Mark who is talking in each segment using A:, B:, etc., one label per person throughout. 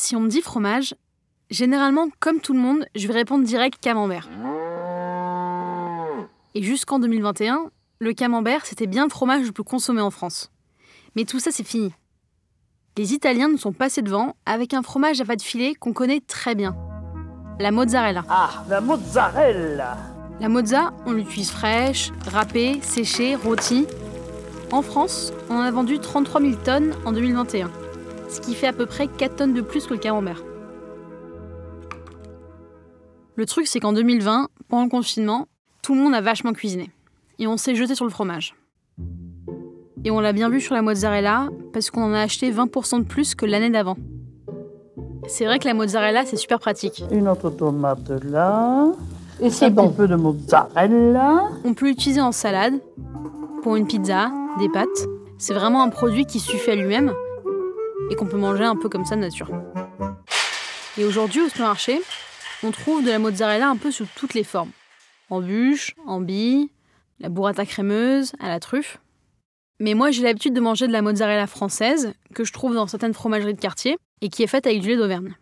A: Si on me dit fromage, généralement, comme tout le monde, je vais répondre direct camembert. Et jusqu'en 2021, le camembert, c'était bien le fromage le plus consommé en France. Mais tout ça, c'est fini. Les Italiens nous sont passés devant avec un fromage à pâte filet qu'on connaît très bien. La mozzarella.
B: Ah, la mozzarella
A: La mozza, on l'utilise fraîche, râpée, séchée, rôtie. En France, on en a vendu 33 000 tonnes en 2021, ce qui fait à peu près 4 tonnes de plus que le camembert. Le truc, c'est qu'en 2020, pendant le confinement, tout le monde a vachement cuisiné. Et on s'est jeté sur le fromage. Et on l'a bien vu sur la mozzarella, parce qu'on en a acheté 20% de plus que l'année d'avant. C'est vrai que la mozzarella, c'est super pratique.
B: Une autre tomate là.
C: Et c'est
B: Un
C: bon.
B: petit peu de mozzarella.
A: On peut l'utiliser en salade, pour une pizza, des pâtes. C'est vraiment un produit qui suffit à lui-même et qu'on peut manger un peu comme ça de nature. Et aujourd'hui, au supermarché, on trouve de la mozzarella un peu sous toutes les formes. En bûche, en billes, la burrata crémeuse, à la truffe. Mais moi, j'ai l'habitude de manger de la mozzarella française, que je trouve dans certaines fromageries de quartier, et qui est faite avec du lait d'Auvergne.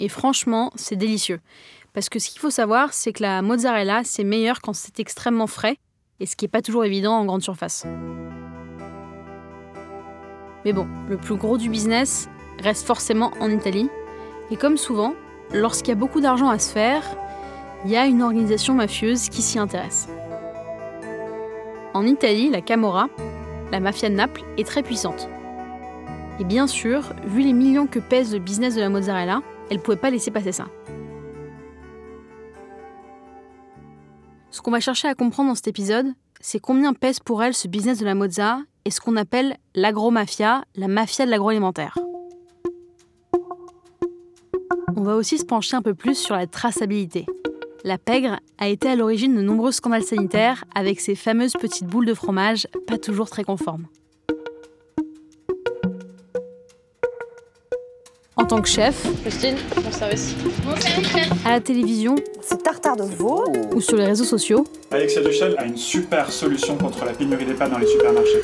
A: Et franchement, c'est délicieux. Parce que ce qu'il faut savoir, c'est que la mozzarella, c'est meilleur quand c'est extrêmement frais, et ce qui n'est pas toujours évident en grande surface. Mais bon, le plus gros du business reste forcément en Italie. Et comme souvent, lorsqu'il y a beaucoup d'argent à se faire, il y a une organisation mafieuse qui s'y intéresse. En Italie, la Camorra, la mafia de Naples, est très puissante. Et bien sûr, vu les millions que pèse le business de la mozzarella, elle ne pouvait pas laisser passer ça. Ce qu'on va chercher à comprendre dans cet épisode, c'est combien pèse pour elle ce business de la mozza et ce qu'on appelle l'agromafia, la mafia de l'agroalimentaire. On va aussi se pencher un peu plus sur la traçabilité. La pègre a été à l'origine de nombreux scandales sanitaires avec ses fameuses petites boules de fromage pas toujours très conformes. Tant que chef,
D: Christine, mon service.
A: à la télévision
C: Ce tartare de veau,
A: ou sur les réseaux sociaux,
E: Alexia Duchel a une super solution contre la pénurie des pâtes dans les supermarchés.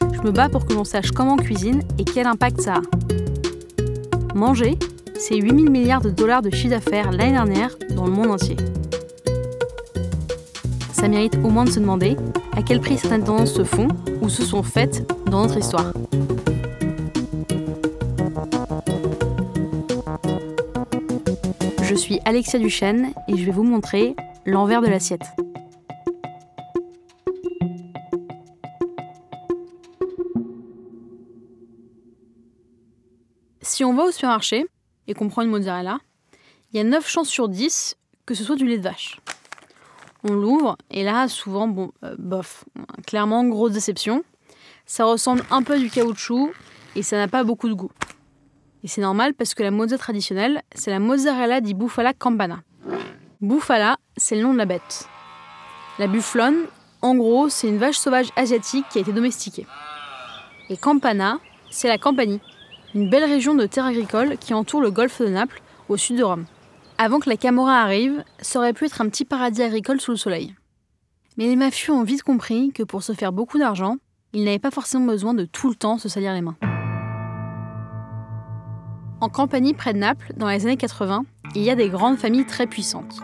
A: je me bats pour que l'on sache comment on cuisine et quel impact ça a. Manger, c'est 8000 milliards de dollars de chiffre d'affaires l'année dernière dans le monde entier. Ça mérite au moins de se demander à quel prix certaines tendances se font ou se sont faites dans notre histoire. Suis Alexia Duchesne et je vais vous montrer l'envers de l'assiette. Si on va au supermarché et qu'on prend une mozzarella, il y a 9 chances sur 10 que ce soit du lait de vache. On l'ouvre et là, souvent, bon, euh, bof, clairement, grosse déception. Ça ressemble un peu à du caoutchouc et ça n'a pas beaucoup de goût. Et c'est normal parce que la mozza traditionnelle, c'est la mozzarella di bufala campana. Bufala, c'est le nom de la bête. La bufflonne, en gros, c'est une vache sauvage asiatique qui a été domestiquée. Et campana, c'est la Campanie, une belle région de terre agricole qui entoure le golfe de Naples, au sud de Rome. Avant que la Camorra arrive, ça aurait pu être un petit paradis agricole sous le soleil. Mais les mafieux ont vite compris que pour se faire beaucoup d'argent, ils n'avaient pas forcément besoin de tout le temps se salir les mains. En Campanie, près de Naples, dans les années 80, il y a des grandes familles très puissantes.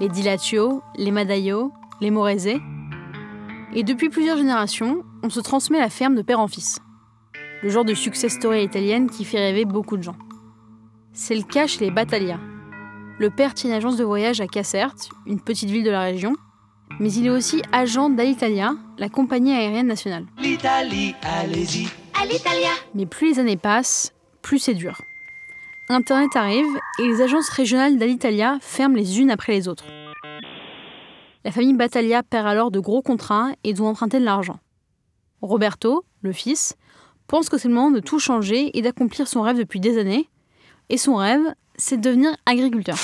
A: Les Dilatio, les Madaio, les Morese. Et depuis plusieurs générations, on se transmet la ferme de père en fils. Le genre de success story italienne qui fait rêver beaucoup de gens. C'est le cas chez les Battaglia. Le père tient une agence de voyage à Casserte, une petite ville de la région, mais il est aussi agent d'Alitalia, la compagnie aérienne nationale.
F: L'Italie, allez-y.
A: Mais plus les années passent, plus c'est dur. Internet arrive et les agences régionales d'Alitalia ferment les unes après les autres. La famille Battaglia perd alors de gros contrats et doit emprunter de l'argent. Roberto, le fils, pense que c'est le moment de tout changer et d'accomplir son rêve depuis des années. Et son rêve, c'est de devenir agriculteur.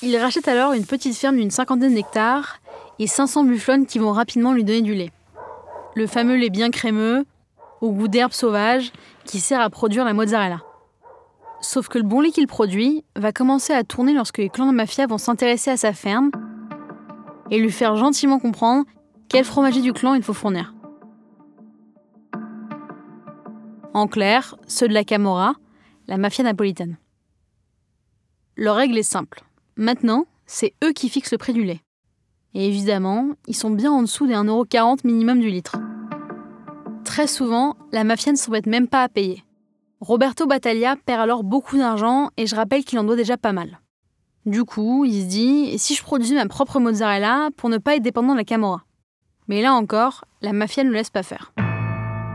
A: Il rachète alors une petite ferme d'une cinquantaine d'hectares et 500 bufflonnes qui vont rapidement lui donner du lait. Le fameux lait bien crémeux, au goût d'herbe sauvage, qui sert à produire la mozzarella. Sauf que le bon lait qu'il produit va commencer à tourner lorsque les clans de mafia vont s'intéresser à sa ferme et lui faire gentiment comprendre quel fromager du clan il faut fournir. En clair, ceux de la Camorra, la mafia napolitaine. Leur règle est simple. Maintenant, c'est eux qui fixent le prix du lait. Et évidemment, ils sont bien en dessous des 1,40€ minimum du litre. Très souvent, la mafia ne s'embête même pas à payer. Roberto Battaglia perd alors beaucoup d'argent et je rappelle qu'il en doit déjà pas mal. Du coup, il se dit si je produisais ma propre mozzarella pour ne pas être dépendant de la Camorra? Mais là encore, la mafia ne le laisse pas faire.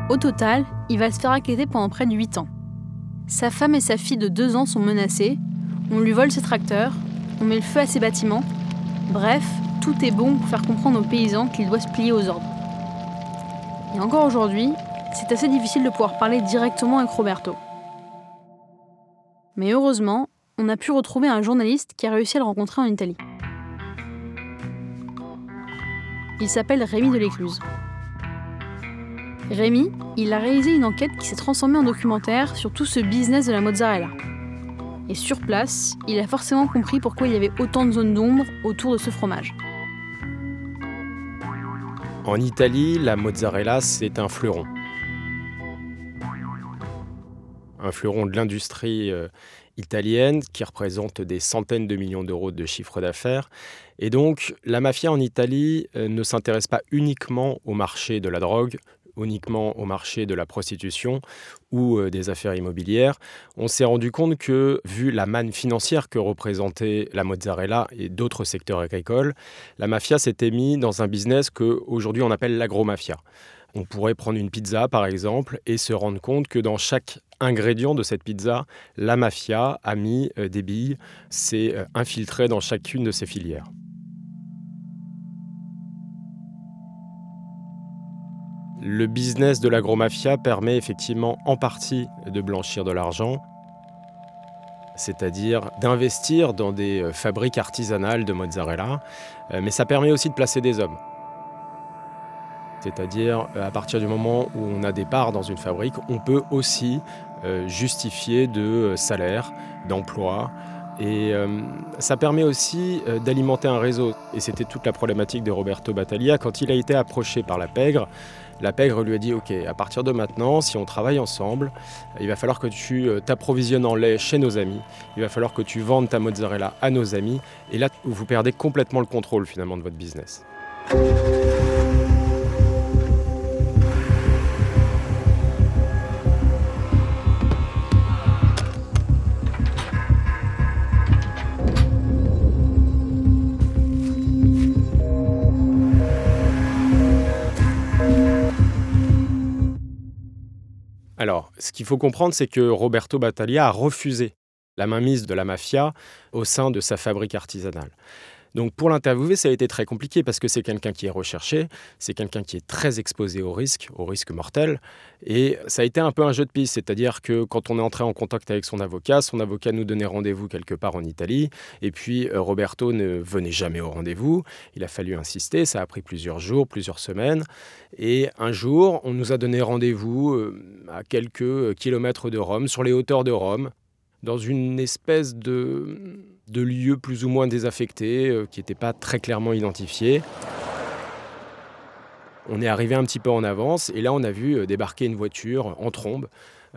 A: Au total, il va se faire inquiéter pendant près de 8 ans. Sa femme et sa fille de 2 ans sont menacées, on lui vole ses tracteurs, on met le feu à ses bâtiments. Bref, tout est bon pour faire comprendre aux paysans qu'il doit se plier aux ordres. Et encore aujourd'hui, c'est assez difficile de pouvoir parler directement avec Roberto. Mais heureusement, on a pu retrouver un journaliste qui a réussi à le rencontrer en Italie. Il s'appelle Rémi Delécluse. Rémi, il a réalisé une enquête qui s'est transformée en documentaire sur tout ce business de la mozzarella. Et sur place, il a forcément compris pourquoi il y avait autant de zones d'ombre autour de ce fromage.
C: En Italie, la mozzarella, c'est un fleuron. Un fleuron de l'industrie euh, italienne qui représente des centaines de millions d'euros de chiffre d'affaires. Et donc, la mafia en Italie euh, ne s'intéresse pas uniquement au marché de la drogue, uniquement au marché de la prostitution ou euh, des affaires immobilières, on s'est rendu compte que, vu la manne financière que représentait la mozzarella et d'autres secteurs agricoles, la mafia s'était mise dans un business qu'aujourd'hui on appelle l'agromafia. On pourrait prendre une pizza par exemple et se rendre compte que dans chaque ingrédient de cette pizza, la mafia a mis euh, des billes, s'est euh, infiltré dans chacune de ces filières. Le business de l'agromafia permet effectivement en partie de blanchir de l'argent, c'est-à-dire d'investir dans des euh, fabriques artisanales de mozzarella, mais ça permet aussi de placer des hommes. C'est-à-dire, euh, à partir du moment où on a des parts dans une fabrique, on peut aussi justifier de salaire, d'emploi, et ça permet aussi d'alimenter un réseau. Et c'était toute la problématique de Roberto Battaglia quand il a été approché par la pègre. La pègre lui a dit Ok, à partir de maintenant, si on travaille ensemble, il va falloir que tu euh, t'approvisionnes en lait chez nos amis, il va falloir que tu vendes ta mozzarella à nos amis, et là, vous perdez complètement le contrôle finalement de votre business. Ce qu'il faut comprendre, c'est que Roberto Battaglia a refusé la mainmise de la mafia au sein de sa fabrique artisanale. Donc pour l'interviewer, ça a été très compliqué parce que c'est quelqu'un qui est recherché, c'est quelqu'un qui est très exposé au risque, au risque mortel. Et ça a été un peu un jeu de piste, c'est-à-dire que quand on est entré en contact avec son avocat, son avocat nous donnait rendez-vous quelque part en Italie. Et puis euh, Roberto ne venait jamais au rendez-vous. Il a fallu insister, ça a pris plusieurs jours, plusieurs semaines. Et un jour, on nous a donné rendez-vous euh, à quelques kilomètres de Rome, sur les hauteurs de Rome, dans une espèce de, de lieu plus ou moins désaffecté, euh, qui n'était pas très clairement identifié. On est arrivé un petit peu en avance et là on a vu euh, débarquer une voiture en trombe.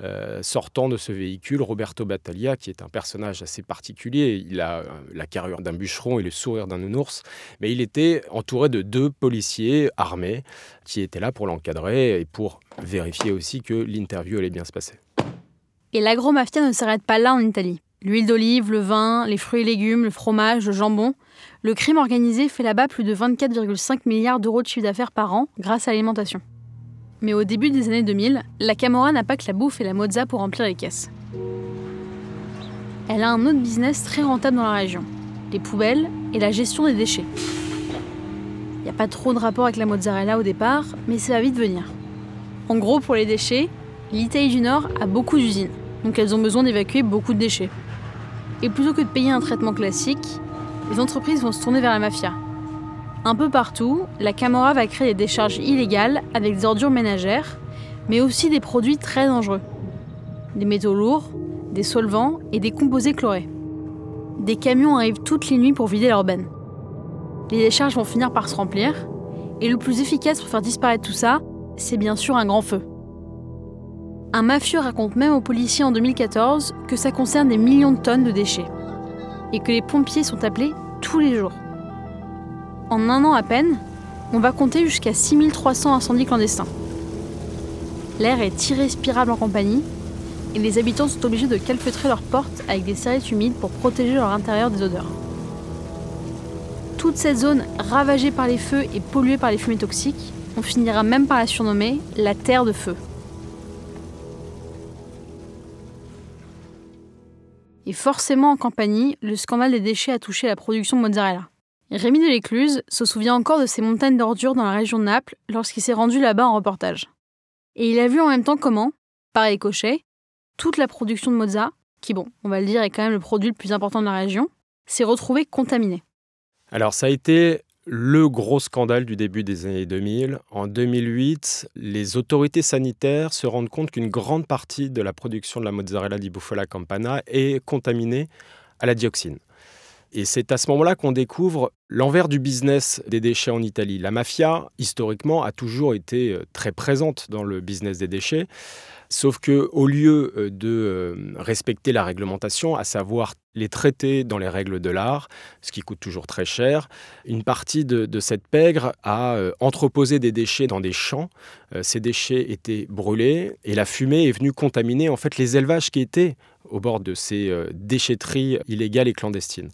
C: Euh, sortant de ce véhicule, Roberto Battaglia, qui est un personnage assez particulier, il a la carrure d'un bûcheron et le sourire d'un nounours, mais il était entouré de deux policiers armés qui étaient là pour l'encadrer et pour vérifier aussi que l'interview allait bien se passer.
A: Et l'agromafia ne s'arrête pas là en Italie. L'huile d'olive, le vin, les fruits et légumes, le fromage, le jambon. Le crime organisé fait là-bas plus de 24,5 milliards d'euros de chiffre d'affaires par an grâce à l'alimentation. Mais au début des années 2000, la Camorra n'a pas que la bouffe et la mozza pour remplir les caisses. Elle a un autre business très rentable dans la région les poubelles et la gestion des déchets. Il n'y a pas trop de rapport avec la mozzarella au départ, mais ça va vite venir. En gros, pour les déchets, l'Italie du Nord a beaucoup d'usines donc elles ont besoin d'évacuer beaucoup de déchets. Et plutôt que de payer un traitement classique, les entreprises vont se tourner vers la mafia. Un peu partout, la Camorra va créer des décharges illégales avec des ordures ménagères, mais aussi des produits très dangereux. Des métaux lourds, des solvants et des composés chlorés. Des camions arrivent toutes les nuits pour vider leurs bennes. Les décharges vont finir par se remplir, et le plus efficace pour faire disparaître tout ça, c'est bien sûr un grand feu. Un mafieux raconte même aux policiers en 2014 que ça concerne des millions de tonnes de déchets et que les pompiers sont appelés tous les jours. En un an à peine, on va compter jusqu'à 6300 incendies clandestins. L'air est irrespirable en compagnie et les habitants sont obligés de calfeutrer leurs portes avec des serviettes humides pour protéger leur intérieur des odeurs. Toute cette zone ravagée par les feux et polluée par les fumées toxiques, on finira même par la surnommer la Terre de Feu. Et forcément en Campanie, le scandale des déchets a touché la production de mozzarella. Rémi de l'Écluse se souvient encore de ces montagnes d'ordures dans la région de Naples lorsqu'il s'est rendu là-bas en reportage. Et il a vu en même temps comment, par ricochet, toute la production de mozza, qui bon, on va le dire est quand même le produit le plus important de la région, s'est retrouvée contaminée.
C: Alors ça a été le gros scandale du début des années 2000. En 2008, les autorités sanitaires se rendent compte qu'une grande partie de la production de la mozzarella di bufala campana est contaminée à la dioxine. Et c'est à ce moment-là qu'on découvre l'envers du business des déchets en Italie. La mafia, historiquement, a toujours été euh, très présente dans le business des déchets. Sauf que au lieu euh, de euh, respecter la réglementation, à savoir les traiter dans les règles de l'art, ce qui coûte toujours très cher, une partie de, cette pègre a entreposé des déchets dans des champs. ces déchets étaient brûlés et la fumée est venue contaminer en fait les élevages qui étaient au bord de ces déchetteries illégales et clandestines.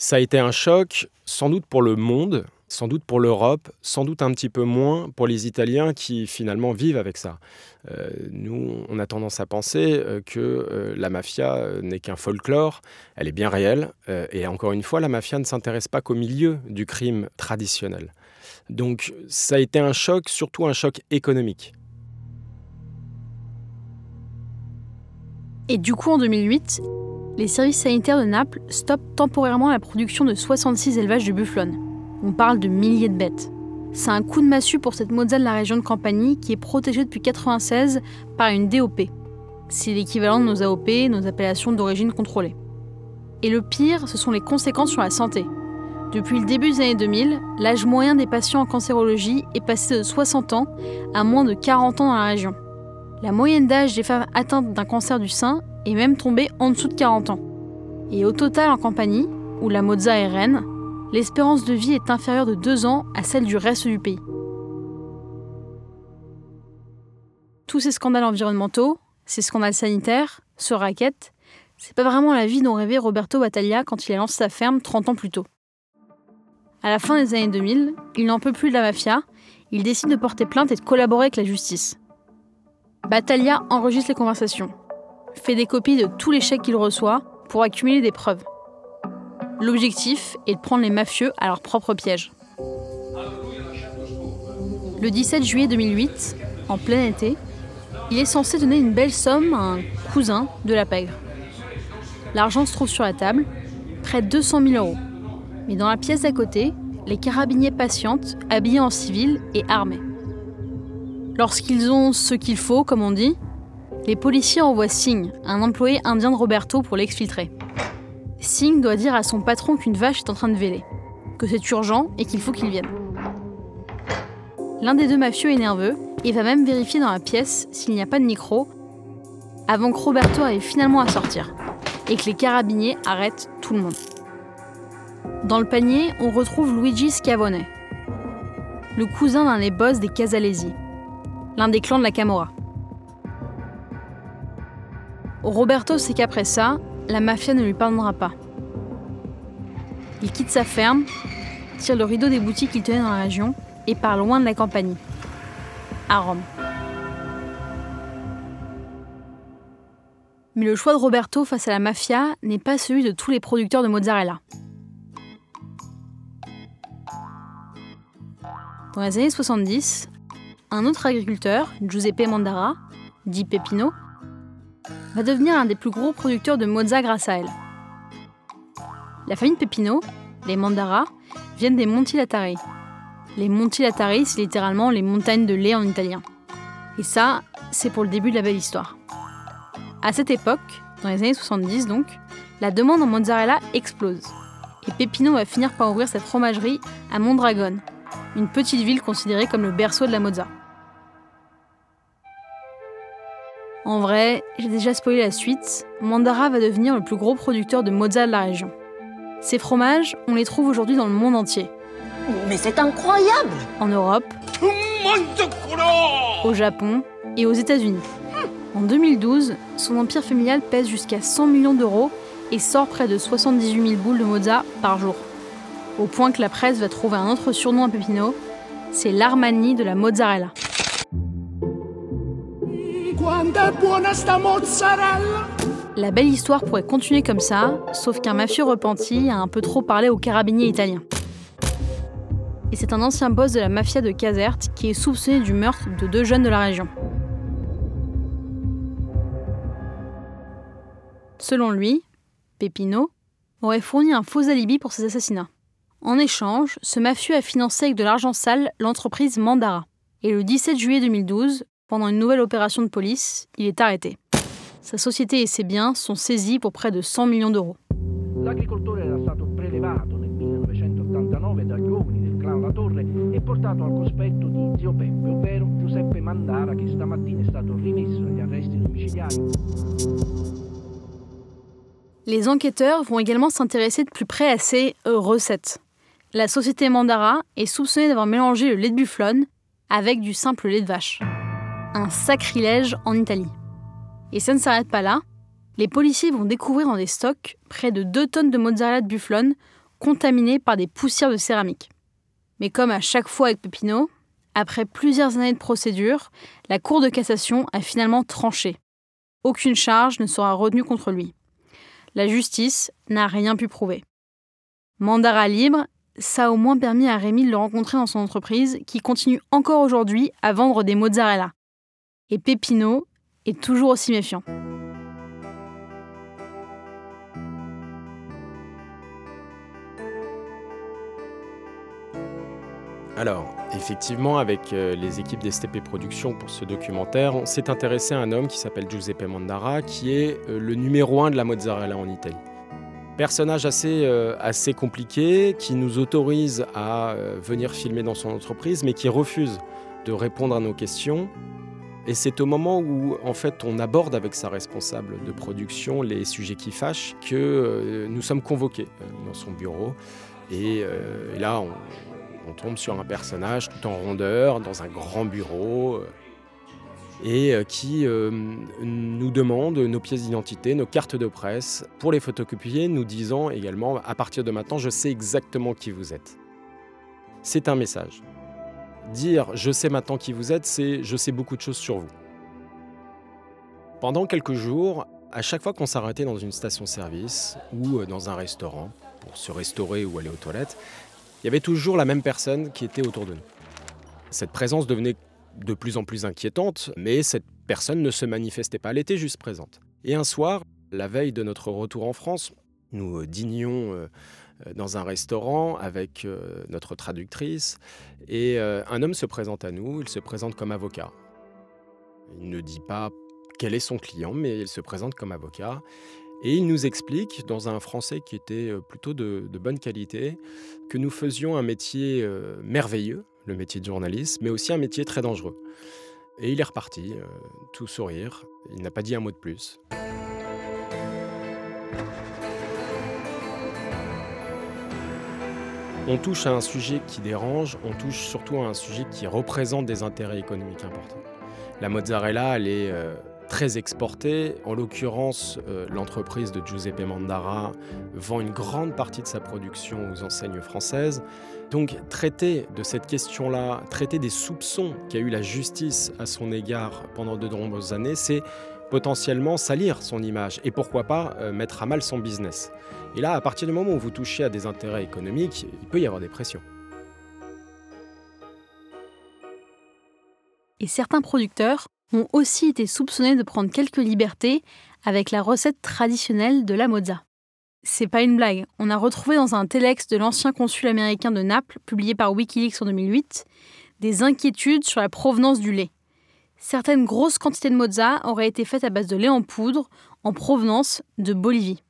C: Ça a été un choc, sans doute pour le monde, sans doute pour l'Europe, sans doute un petit peu moins pour les Italiens qui finalement vivent avec ça. Euh, nous, on a tendance à penser euh, que euh, la mafia n'est qu'un folklore, elle est bien réelle, et encore une fois, la mafia ne s'intéresse pas qu'au milieu du crime traditionnel. Donc ça a été un choc, surtout un choc économique.
A: Et du coup, en 2008, les services sanitaires de Naples stoppent temporairement la production de 66 élevages de bufflone. On parle de milliers de bêtes. C'est un coup de massue pour cette mozza de la région de Campanie qui est protégée depuis 1996 par une DOP. C'est l'équivalent de nos AOP, nos appellations d'origine contrôlée. Et le pire, ce sont les conséquences sur la santé. Depuis le début des années 2000, l'âge moyen des patients en cancérologie est passé de 60 ans à moins de 40 ans dans la région. La moyenne d'âge des femmes atteintes d'un cancer du sein est même tombée en dessous de 40 ans. Et au total en Campanie, où la mozza est reine, l'espérance de vie est inférieure de 2 ans à celle du reste du pays. Tous ces scandales environnementaux, ces scandales sanitaires, ce racket, c'est pas vraiment la vie dont rêvait Roberto Battaglia quand il a lancé sa ferme 30 ans plus tôt. À la fin des années 2000, il n'en peut plus de la mafia, il décide de porter plainte et de collaborer avec la justice. Battaglia enregistre les conversations, fait des copies de tous les chèques qu'il reçoit pour accumuler des preuves. L'objectif est de prendre les mafieux à leur propre piège. Le 17 juillet 2008, en plein été, il est censé donner une belle somme à un cousin de la pègre. L'argent se trouve sur la table, près de 200 000 euros. Mais dans la pièce d'à côté, les carabiniers patientent, habillés en civil et armés. Lorsqu'ils ont ce qu'il faut, comme on dit, les policiers envoient Signe, un employé indien de Roberto, pour l'exfiltrer. Singh doit dire à son patron qu'une vache est en train de véler, que c'est urgent et qu'il faut qu'il vienne. L'un des deux mafieux est nerveux et va même vérifier dans la pièce s'il n'y a pas de micro avant que Roberto arrive finalement à sortir et que les carabiniers arrêtent tout le monde. Dans le panier, on retrouve Luigi Scavone, le cousin d'un des boss des Casalesi, l'un des clans de la Camorra. Roberto sait qu'après ça, la mafia ne lui pardonnera pas. Il quitte sa ferme, tire le rideau des boutiques qu'il tenait dans la région et part loin de la campagne, à Rome. Mais le choix de Roberto face à la mafia n'est pas celui de tous les producteurs de mozzarella. Dans les années 70, un autre agriculteur, Giuseppe Mandara, dit Pepino, va devenir un des plus gros producteurs de mozza grâce à elle. La famille Pepino, les Mandara, viennent des Monti Latari. Les Monti Latari, c'est littéralement les montagnes de lait en italien. Et ça, c'est pour le début de la belle histoire. À cette époque, dans les années 70 donc, la demande en mozzarella explose. Et Pepino va finir par ouvrir cette fromagerie à Mondragone, une petite ville considérée comme le berceau de la mozza. En vrai, j'ai déjà spoilé la suite, Mandara va devenir le plus gros producteur de mozza de la région. Ces fromages, on les trouve aujourd'hui dans le monde entier.
D: Mais c'est incroyable
A: En Europe, au Japon et aux États-Unis. En 2012, son empire familial pèse jusqu'à 100 millions d'euros et sort près de 78 000 boules de mozza par jour. Au point que la presse va trouver un autre surnom à Pepino, c'est l'Armani de la mozzarella. La belle histoire pourrait continuer comme ça, sauf qu'un mafieux repenti a un peu trop parlé aux carabiniers italiens. Et c'est un ancien boss de la mafia de Caserte qui est soupçonné du meurtre de deux jeunes de la région. Selon lui, Pepino aurait fourni un faux alibi pour ces assassinats. En échange, ce mafieux a financé avec de l'argent sale l'entreprise Mandara. Et le 17 juillet 2012, pendant une nouvelle opération de police, il est arrêté. Sa société et ses biens sont saisis pour près de 100 millions d'euros.
G: L'agricoltore era stato prelevato nel 1989 dagli uomini del clan La Torre e portato al cospetto di zio Peppe, ovvero Giuseppe Mandara, che stamattina è stato rimesso agli arresti domiciliari.
A: Les enquêteurs vont également s'intéresser de plus près à ces recettes. La société Mandara est soupçonnée d'avoir mélangé le lait de bufflone avec du simple lait de vache. Un sacrilège en Italie. Et ça ne s'arrête pas là. Les policiers vont découvrir dans des stocks près de 2 tonnes de mozzarella de bufflone contaminées par des poussières de céramique. Mais comme à chaque fois avec Pepino, après plusieurs années de procédure, la Cour de cassation a finalement tranché. Aucune charge ne sera retenue contre lui. La justice n'a rien pu prouver. Mandara libre, ça a au moins permis à Rémi de le rencontrer dans son entreprise qui continue encore aujourd'hui à vendre des mozzarella. Et Pepino est toujours aussi méfiant.
C: Alors, effectivement, avec euh, les équipes d'STP Productions pour ce documentaire, on s'est intéressé à un homme qui s'appelle Giuseppe Mandara, qui est euh, le numéro un de la mozzarella en Italie. Personnage assez, euh, assez compliqué, qui nous autorise à venir filmer dans son entreprise, mais qui refuse de répondre à nos questions. Et c'est au moment où, en fait, on aborde avec sa responsable de production les sujets qui fâchent que nous sommes convoqués dans son bureau. Et, et là, on, tombe sur un personnage tout en rondeur, dans un grand bureau, euh, et euh, qui euh, nous demande nos pièces d'identité, nos cartes de presse, pour les photocopier, nous disant également, à partir de maintenant, je sais exactement qui vous êtes. C'est un message. Dire je sais maintenant qui vous êtes, c'est je sais beaucoup de choses sur vous. Pendant quelques jours, à chaque fois qu'on s'arrêtait dans une station-service ou dans un restaurant pour se restaurer ou aller aux toilettes, il y avait toujours la même personne qui était autour de nous. Cette présence devenait de plus en plus inquiétante, mais cette personne ne se manifestait pas, elle était juste présente. Et un soir, la veille de notre retour en France, nous dînions euh, dans un restaurant avec euh, notre traductrice, et euh, un homme se présente à nous, il se présente comme avocat. Il ne dit pas quel est son client, mais il se présente comme avocat. Et il nous explique, dans un français qui était euh, plutôt de, bonne qualité, que nous faisions un métier euh, merveilleux, le métier de journaliste, mais aussi un métier très dangereux. Et il est reparti, euh, tout sourire, il n'a pas dit un mot de plus. On touche à un sujet qui dérange, on touche surtout à un sujet qui représente des intérêts économiques importants. La mozzarella, elle est très exporté. En l'occurrence, euh, l'entreprise de Giuseppe Mandara vend une grande partie de sa production aux enseignes françaises. Donc traiter de cette question-là, traiter des soupçons qu'a eu la justice à son égard pendant de nombreuses années, c'est potentiellement salir son image et pourquoi pas euh, mettre à mal son business. Et là, à partir du moment où vous touchez à des intérêts économiques, il peut y avoir des pressions.
A: Et certains producteurs ont aussi été soupçonnés de prendre quelques libertés avec la recette traditionnelle de la mozza. C'est pas une blague, on a retrouvé dans un telex de l'ancien consul américain de Naples, publié par Wikileaks en 2008, des inquiétudes sur la provenance du lait. Certaines grosses quantités de mozza auraient été faites à base de lait en poudre en provenance de Bolivie.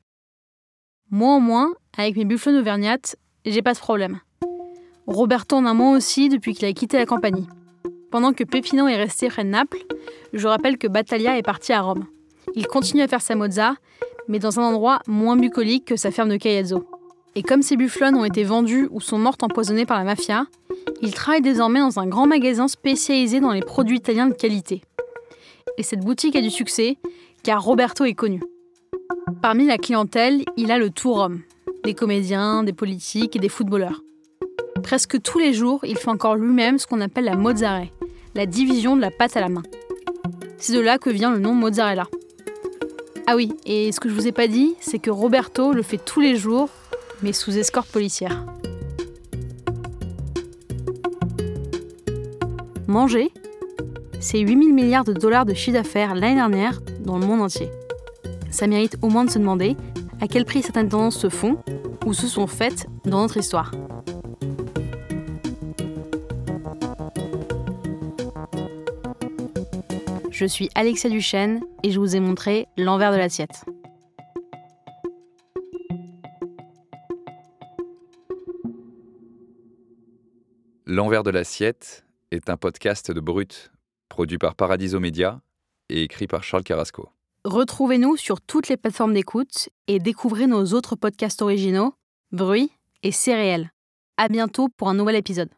A: Moins en moins, avec mes bufflons auvergnates, j'ai pas ce problème. Roberto en a moins aussi depuis qu'il a quitté la campagne. Pendant que Peppino est resté près de Naples, je rappelle que Battaglia est parti à Rome. Il continue à faire sa mozza, mais dans un endroit moins bucolique que sa ferme de Caiazzo. Et comme ses bufflons ont été vendus ou sont mortes empoisonnées par la mafia, il travaille désormais dans un grand magasin spécialisé dans les produits italiens de qualité. Et cette boutique a du succès, car Roberto est connu. Parmi la clientèle, il a le tout Rome, des comédiens, des politiques et des footballeurs. Presque tous les jours, il fait encore lui-même ce qu'on appelle la mozzare, la division de la pâte à la main. C'est de là que vient le nom mozzarella. Ah oui, et ce que je vous ai pas dit, c'est que Roberto le fait tous les jours, mais sous escorte policière. Manger, c'est 8000 milliards de dollars de chiffre d'affaires l'année dernière dans le monde entier. Ça mérite au moins de se demander à quel prix certaines tendances se font ou se sont faites dans notre histoire. Je suis Alexia Duchesne et je vous ai montré l'envers de l'assiette.
H: L'envers de l'assiette est un podcast de Brut, produit par Paradiso Media et écrit par Charles Carrasco.
A: Retrouvez-nous sur toutes les plateformes d'écoute et découvrez nos autres podcasts originaux, Bruit et Céréales. À bientôt pour un nouvel épisode.